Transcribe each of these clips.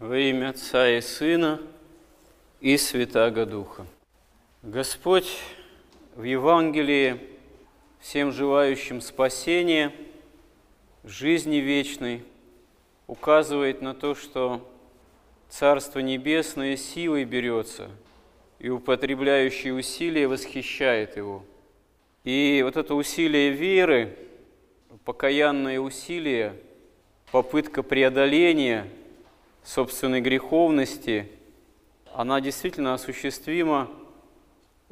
Во имя Отца и Сына и Святаго Духа. Господь в Евангелии всем желающим спасения, жизни вечной, указывает на то, что Царство Небесное силой берется, и употребляющий усилия восхищает его. И вот это усилие веры, покаянное усилие, попытка преодоления – собственной греховности, она действительно осуществима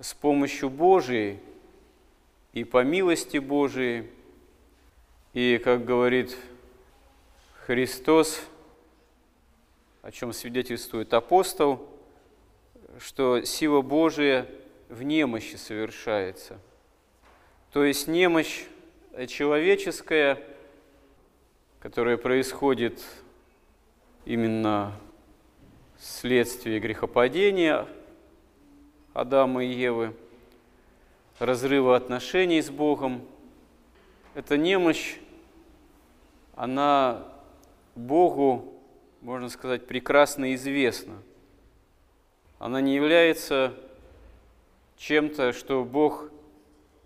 с помощью Божией и по милости Божией. И, как говорит Христос, о чем свидетельствует апостол, что сила Божия в немощи совершается. То есть немощь человеческая, которая происходит именно следствие грехопадения Адама и Евы, разрыва отношений с Богом. Эта немощь, она Богу, можно сказать, прекрасно известна. Она не является чем-то, что Бог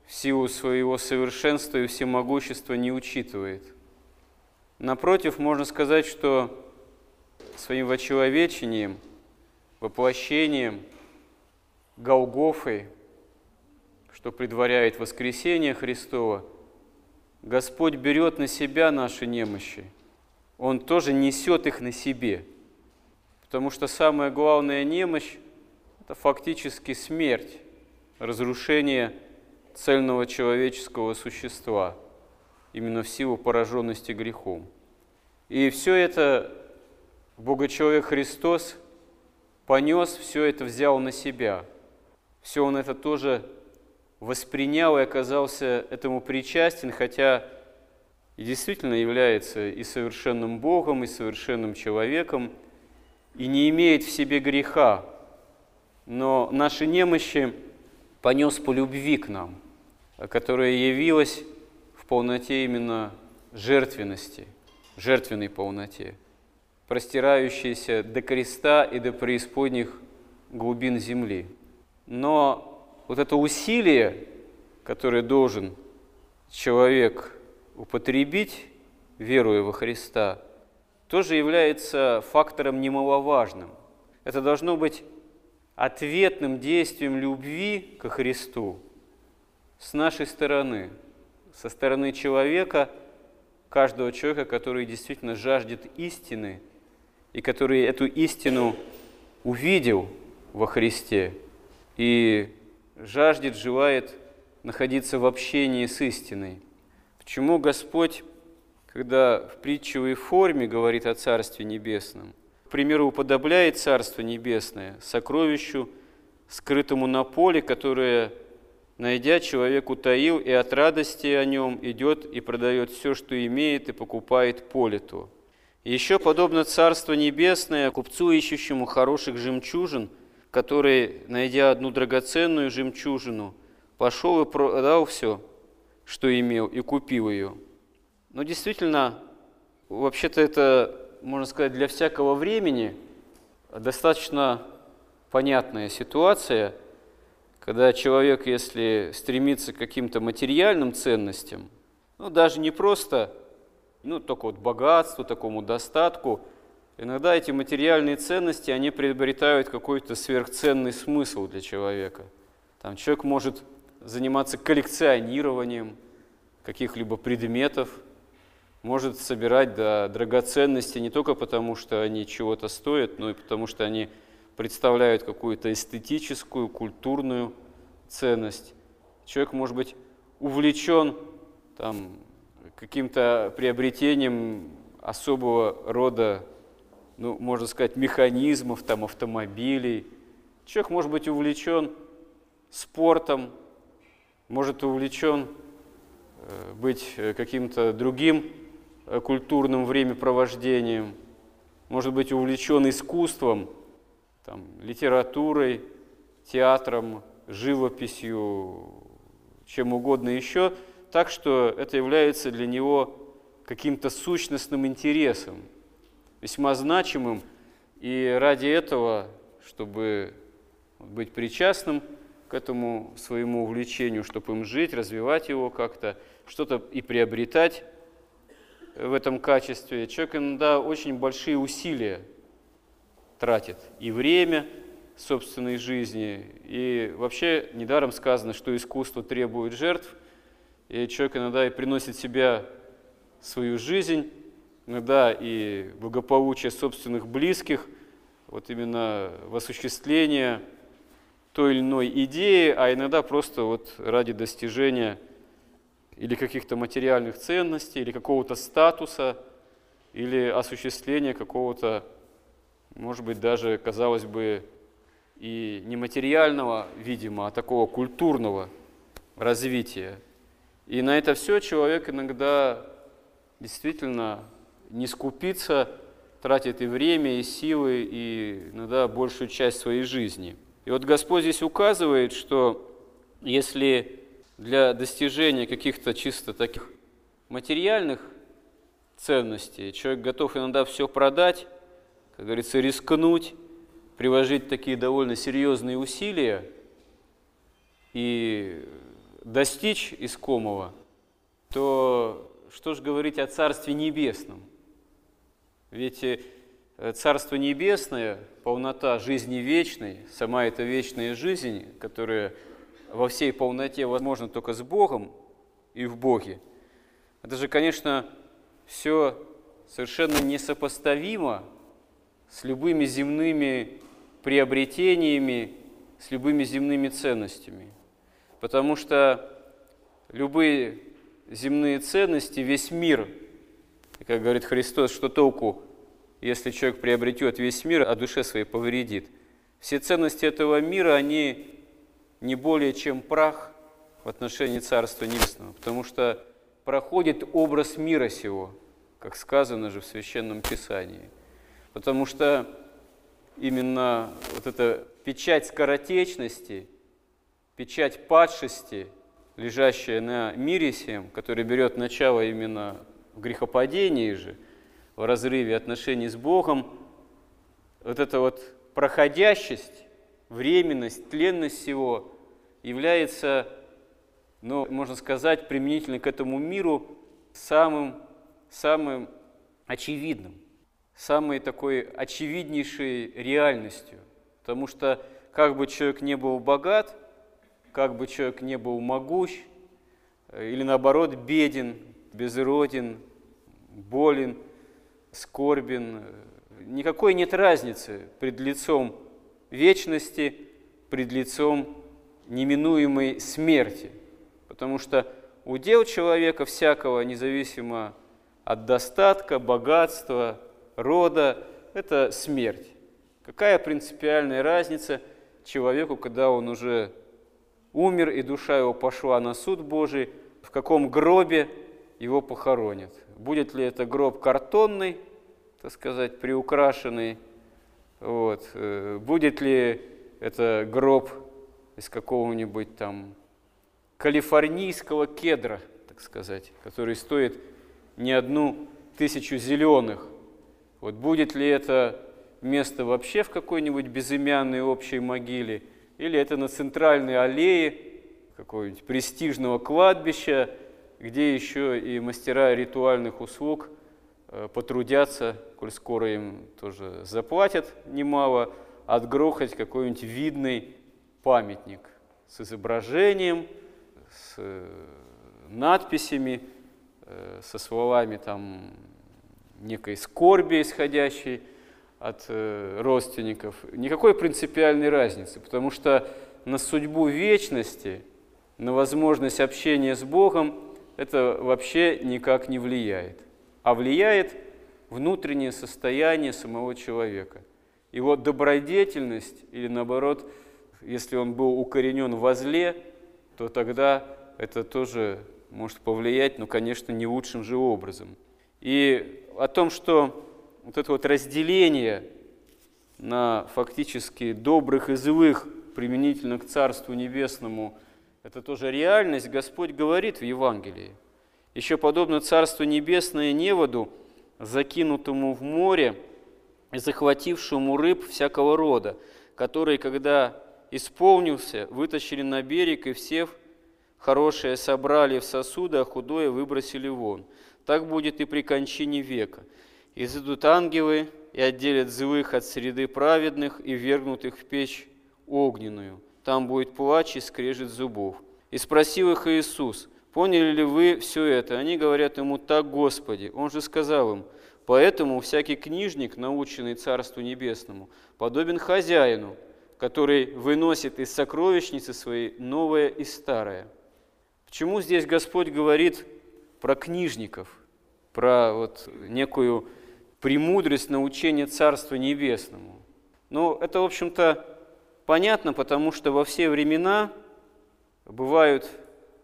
в силу своего совершенства и всемогущества не учитывает. Напротив, можно сказать, что своим вочеловечением, воплощением Голгофы, что предваряет воскресение Христова, Господь берет на себя наши немощи. Он тоже несет их на себе. Потому что самая главная немощь – это фактически смерть, разрушение цельного человеческого существа, именно в силу пораженности грехом. И все это Богочеловек Христос понес все это, взял на себя. Все он это тоже воспринял и оказался этому причастен, хотя и действительно является и совершенным Богом, и совершенным человеком, и не имеет в себе греха, но наши немощи понес по любви к нам, которая явилась в полноте именно жертвенности, жертвенной полноте простирающиеся до креста и до преисподних глубин земли. Но вот это усилие, которое должен человек употребить, веруя во Христа, тоже является фактором немаловажным. Это должно быть ответным действием любви ко Христу с нашей стороны, со стороны человека, каждого человека, который действительно жаждет истины – и который эту истину увидел во Христе и жаждет, желает находиться в общении с истиной. Почему Господь, когда в притчевой форме говорит о Царстве Небесном, к примеру, уподобляет Царство Небесное сокровищу, скрытому на поле, которое, найдя, человек утаил и от радости о нем идет и продает все, что имеет, и покупает поле то. Еще подобно Царство Небесное купцу, ищущему хороших жемчужин, который, найдя одну драгоценную жемчужину, пошел и продал все, что имел, и купил ее. Но действительно, вообще-то это, можно сказать, для всякого времени достаточно понятная ситуация, когда человек, если стремится к каким-то материальным ценностям, ну даже не просто ну, только вот богатству, такому достатку. Иногда эти материальные ценности, они приобретают какой-то сверхценный смысл для человека. Там человек может заниматься коллекционированием каких-либо предметов, может собирать да, драгоценности не только потому, что они чего-то стоят, но и потому, что они представляют какую-то эстетическую, культурную ценность. Человек может быть увлечен там, каким-то приобретением особого рода, ну, можно сказать, механизмов, там, автомобилей. Человек может быть увлечен спортом, может увлечен э, быть э, каким-то другим э, культурным времяпровождением, может быть увлечен искусством, там, литературой, театром, живописью, чем угодно еще – так, что это является для него каким-то сущностным интересом, весьма значимым, И ради этого, чтобы быть причастным к этому своему увлечению, чтобы им жить, развивать его как-то, что-то и приобретать в этом качестве, человек иногда очень большие усилия тратит. И время собственной жизни, и вообще недаром сказано, что искусство требует жертв, и человек иногда и приносит себя свою жизнь, иногда и благополучие собственных близких, вот именно в осуществление той или иной идеи, а иногда просто вот ради достижения или каких-то материальных ценностей, или какого-то статуса, или осуществления какого-то, может быть, даже, казалось бы, и нематериального, видимо, а такого культурного развития. И на это все человек иногда действительно не скупится, тратит и время, и силы, и иногда большую часть своей жизни. И вот Господь здесь указывает, что если для достижения каких-то чисто таких материальных ценностей человек готов иногда все продать, как говорится, рискнуть, приложить такие довольно серьезные усилия и достичь искомого, то что же говорить о Царстве Небесном? Ведь э, Царство Небесное, полнота жизни вечной, сама эта вечная жизнь, которая во всей полноте возможна только с Богом и в Боге, это же, конечно, все совершенно несопоставимо с любыми земными приобретениями, с любыми земными ценностями. Потому что любые земные ценности, весь мир, как говорит Христос, что толку, если человек приобретет весь мир, а душе своей повредит. Все ценности этого мира, они не более чем прах в отношении Царства Небесного, потому что проходит образ мира сего, как сказано же в Священном Писании. Потому что именно вот эта печать скоротечности, печать падшести – лежащая на мире всем, который берет начало именно в грехопадении же, в разрыве отношений с Богом, вот эта вот проходящесть, временность, тленность всего является, ну, можно сказать, применительно к этому миру самым, самым очевидным, самой такой очевиднейшей реальностью. Потому что как бы человек не был богат – как бы человек не был могущ, э, или наоборот беден, безроден, болен, скорбен, э, никакой нет разницы пред лицом вечности, пред лицом неминуемой смерти. Потому что удел человека всякого, независимо от достатка, богатства, рода, это смерть. Какая принципиальная разница человеку, когда он уже умер, и душа его пошла на суд Божий, в каком гробе его похоронят. Будет ли это гроб картонный, так сказать, приукрашенный, вот, э, будет ли это гроб из какого-нибудь там калифорнийского кедра, так сказать, который стоит не одну тысячу зеленых. Вот будет ли это место вообще в какой-нибудь безымянной общей могиле – или это на центральной аллее какого-нибудь престижного кладбища, где еще и мастера ритуальных услуг э, потрудятся, коль скоро им тоже заплатят немало, отгрохать какой-нибудь видный памятник с изображением, с э, надписями, э, со словами там некой скорби исходящей от э, родственников, никакой принципиальной разницы, потому что на судьбу вечности, на возможность общения с Богом это вообще никак не влияет, а влияет внутреннее состояние самого человека. Его добродетельность или наоборот, если он был укоренен во зле, то тогда это тоже может повлиять, но, конечно, не лучшим же образом. И о том, что вот это вот разделение на фактически добрых и злых применительно к Царству Небесному, это тоже реальность, Господь говорит в Евангелии. Еще подобно Царству Небесное неводу, закинутому в море, и захватившему рыб всякого рода, который, когда исполнился, вытащили на берег и все хорошее собрали в сосуды, а худое выбросили вон. Так будет и при кончине века. Изыдут ангелы и отделят злых от среды праведных и вергнут их в печь огненную. Там будет плач и скрежет зубов. И спросил их Иисус, поняли ли вы все это? Они говорят ему, так, Господи. Он же сказал им, поэтому всякий книжник, наученный Царству Небесному, подобен хозяину, который выносит из сокровищницы своей новое и старое. Почему здесь Господь говорит про книжников, про вот некую премудрость научения Царству Небесному? Ну, это, в общем-то, понятно, потому что во все времена бывают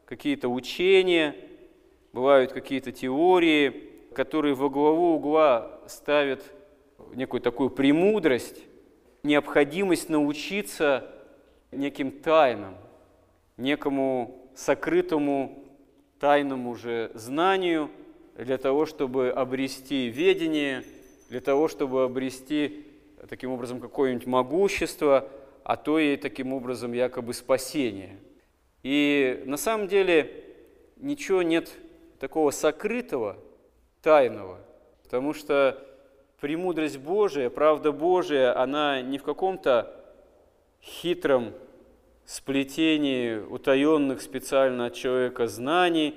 какие-то учения, бывают какие-то теории, которые во главу угла ставят некую такую премудрость, необходимость научиться неким тайнам, некому сокрытому тайному же знанию для того, чтобы обрести ведение, для того, чтобы обрести таким образом какое-нибудь могущество, а то и таким образом якобы спасение. И на самом деле ничего нет такого сокрытого, тайного, потому что премудрость Божия, правда Божия, она не в каком-то хитром сплетении утаенных специально от человека знаний,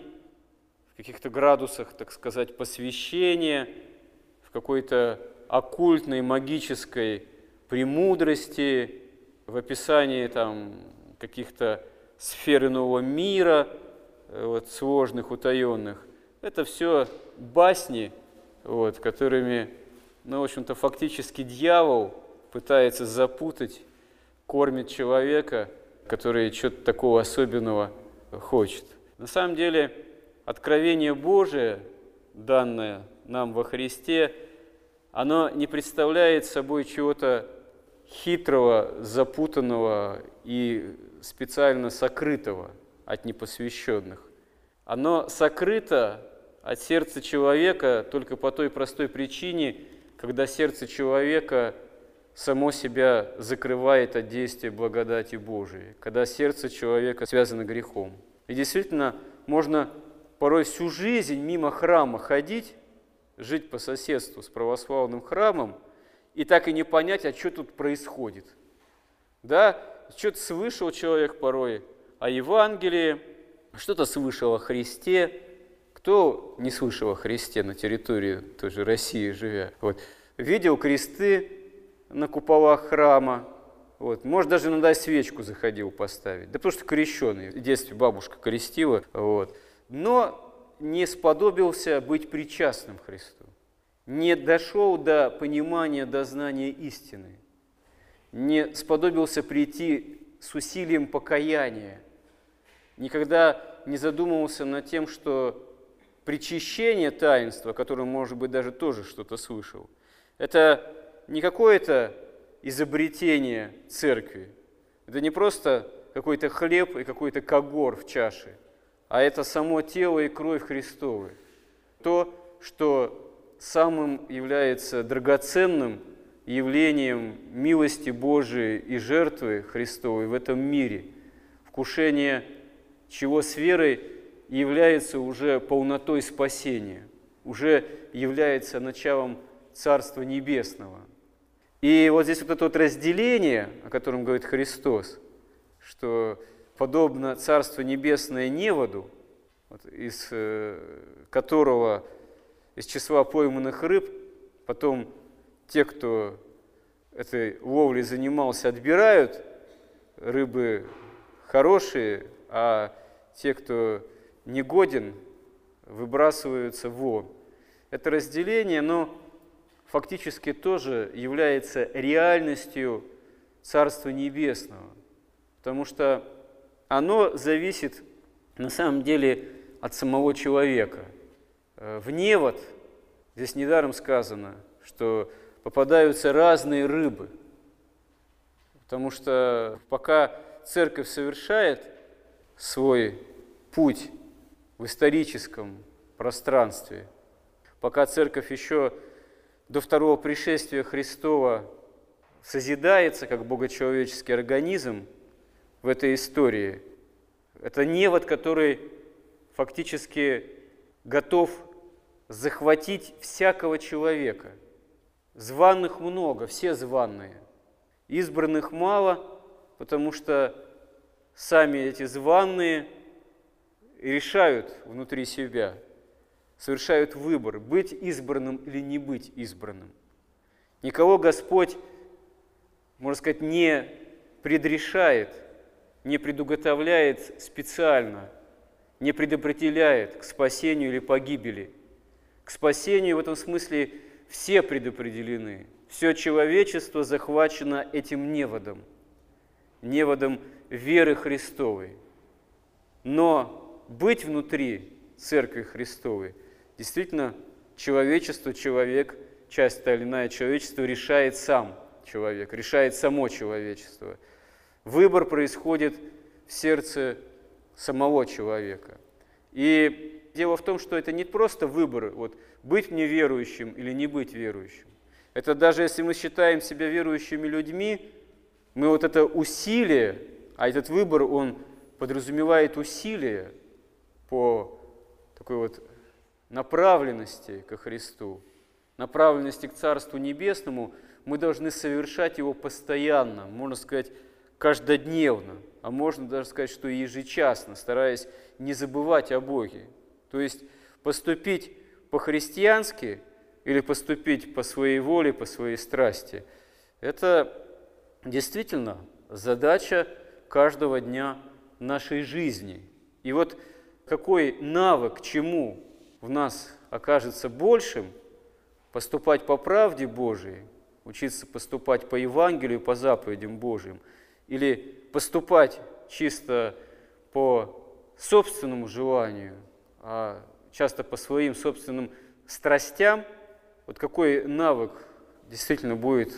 каких-то градусах, так сказать, посвящения, в какой-то оккультной магической премудрости, в описании там каких-то сфер иного мира, э, вот, сложных, утаенных. Это все басни, вот, которыми ну, в общем-то, фактически дьявол пытается запутать, кормит человека, который что-то такого особенного хочет. На самом деле, откровение Божие, данное нам во Христе, оно не представляет собой чего-то хитрого, запутанного и специально сокрытого от непосвященных. Оно сокрыто от сердца человека только по той простой причине, когда сердце человека само себя закрывает от действия благодати Божией, когда сердце человека связано грехом. И действительно, можно порой всю жизнь мимо храма ходить, жить по соседству с православным храмом, и так и не понять, а что тут происходит. Да, что-то слышал человек порой о Евангелии, что-то слышал о Христе, кто не слышал о Христе на территории той же России живя? Вот. Видел кресты на куполах храма, вот. Может, даже иногда свечку заходил поставить. Да потому что крещеный. В детстве бабушка крестила. Вот. Но не сподобился быть причастным Христу. Не дошел до понимания, до знания истины. Не сподобился прийти с усилием покаяния. Никогда не задумывался над тем, что причащение таинства, которое, может быть, даже тоже что-то слышал, это не какое-то изобретение церкви, это не просто какой-то хлеб и какой-то когор в чаше, а это само тело и кровь Христовы. То, что самым является драгоценным явлением милости Божией и жертвы Христовой в этом мире, вкушение чего с верой является уже полнотой спасения, уже является началом Царства Небесного. И вот здесь вот это вот разделение, о котором говорит Христос, что подобно Царство Небесное неводу, вот, из э, которого из числа пойманных рыб потом те, кто этой ловлей занимался, отбирают рыбы хорошие, а те, кто негоден, выбрасываются вон. Это разделение, но фактически тоже является реальностью Царства Небесного, потому что оно зависит на самом деле от самого человека. Э, в невод, здесь недаром сказано, что попадаются разные рыбы, потому что пока церковь совершает свой путь в историческом пространстве, пока церковь еще до второго пришествия Христова созидается как богочеловеческий организм в этой истории. Это невод, который фактически готов захватить всякого человека. Званных много, все званные. Избранных мало, потому что сами эти званные решают внутри себя, совершают выбор, быть избранным или не быть избранным. Никого Господь, можно сказать, не предрешает, не предуготовляет специально, не предопределяет к спасению или погибели. К спасению в этом смысле все предопределены. Все человечество захвачено этим неводом, неводом веры Христовой. Но быть внутри Церкви Христовой действительно человечество, человек, часть та или иная человечество решает сам человек, решает само человечество. Выбор происходит в сердце самого человека. И дело в том, что это не просто выбор, вот, быть мне верующим или не быть верующим. Это даже если мы считаем себя верующими людьми, мы вот это усилие, а этот выбор, он подразумевает усилие по такой вот направленности ко Христу, направленности к Царству Небесному, мы должны совершать его постоянно, можно сказать, каждодневно, а можно даже сказать, что ежечасно, стараясь не забывать о Боге. То есть поступить по-христиански или поступить по своей воле, по своей страсти, это действительно задача каждого дня нашей жизни. И вот какой навык, чему в нас окажется большим, поступать по правде Божией, учиться поступать по Евангелию, по заповедям Божьим, или поступать чисто по собственному желанию, а часто по своим собственным страстям, вот какой навык действительно будет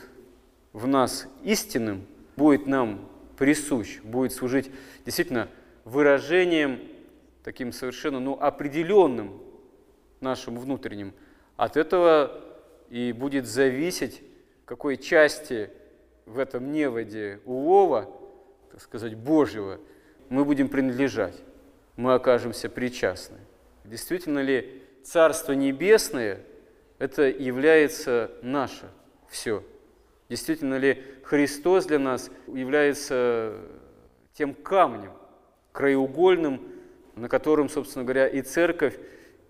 в нас истинным, будет нам присущ, будет служить действительно выражением таким совершенно ну, определенным нашим внутренним. От этого и будет зависеть, какой части в этом неводе улова, так сказать, Божьего, мы будем принадлежать, мы окажемся причастны. Действительно ли Царство Небесное – это является наше все? Действительно ли Христос для нас является тем камнем, краеугольным, на котором, собственно говоря, и Церковь,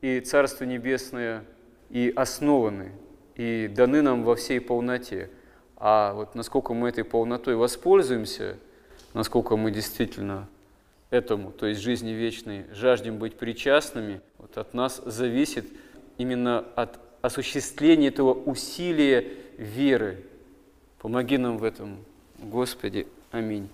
и Царство Небесное и основаны, и даны нам во всей полноте – а вот насколько мы этой полнотой воспользуемся, насколько мы действительно этому, то есть жизни вечной, жаждем быть причастными, вот от нас зависит именно от осуществления этого усилия веры. Помоги нам в этом, Господи. Аминь.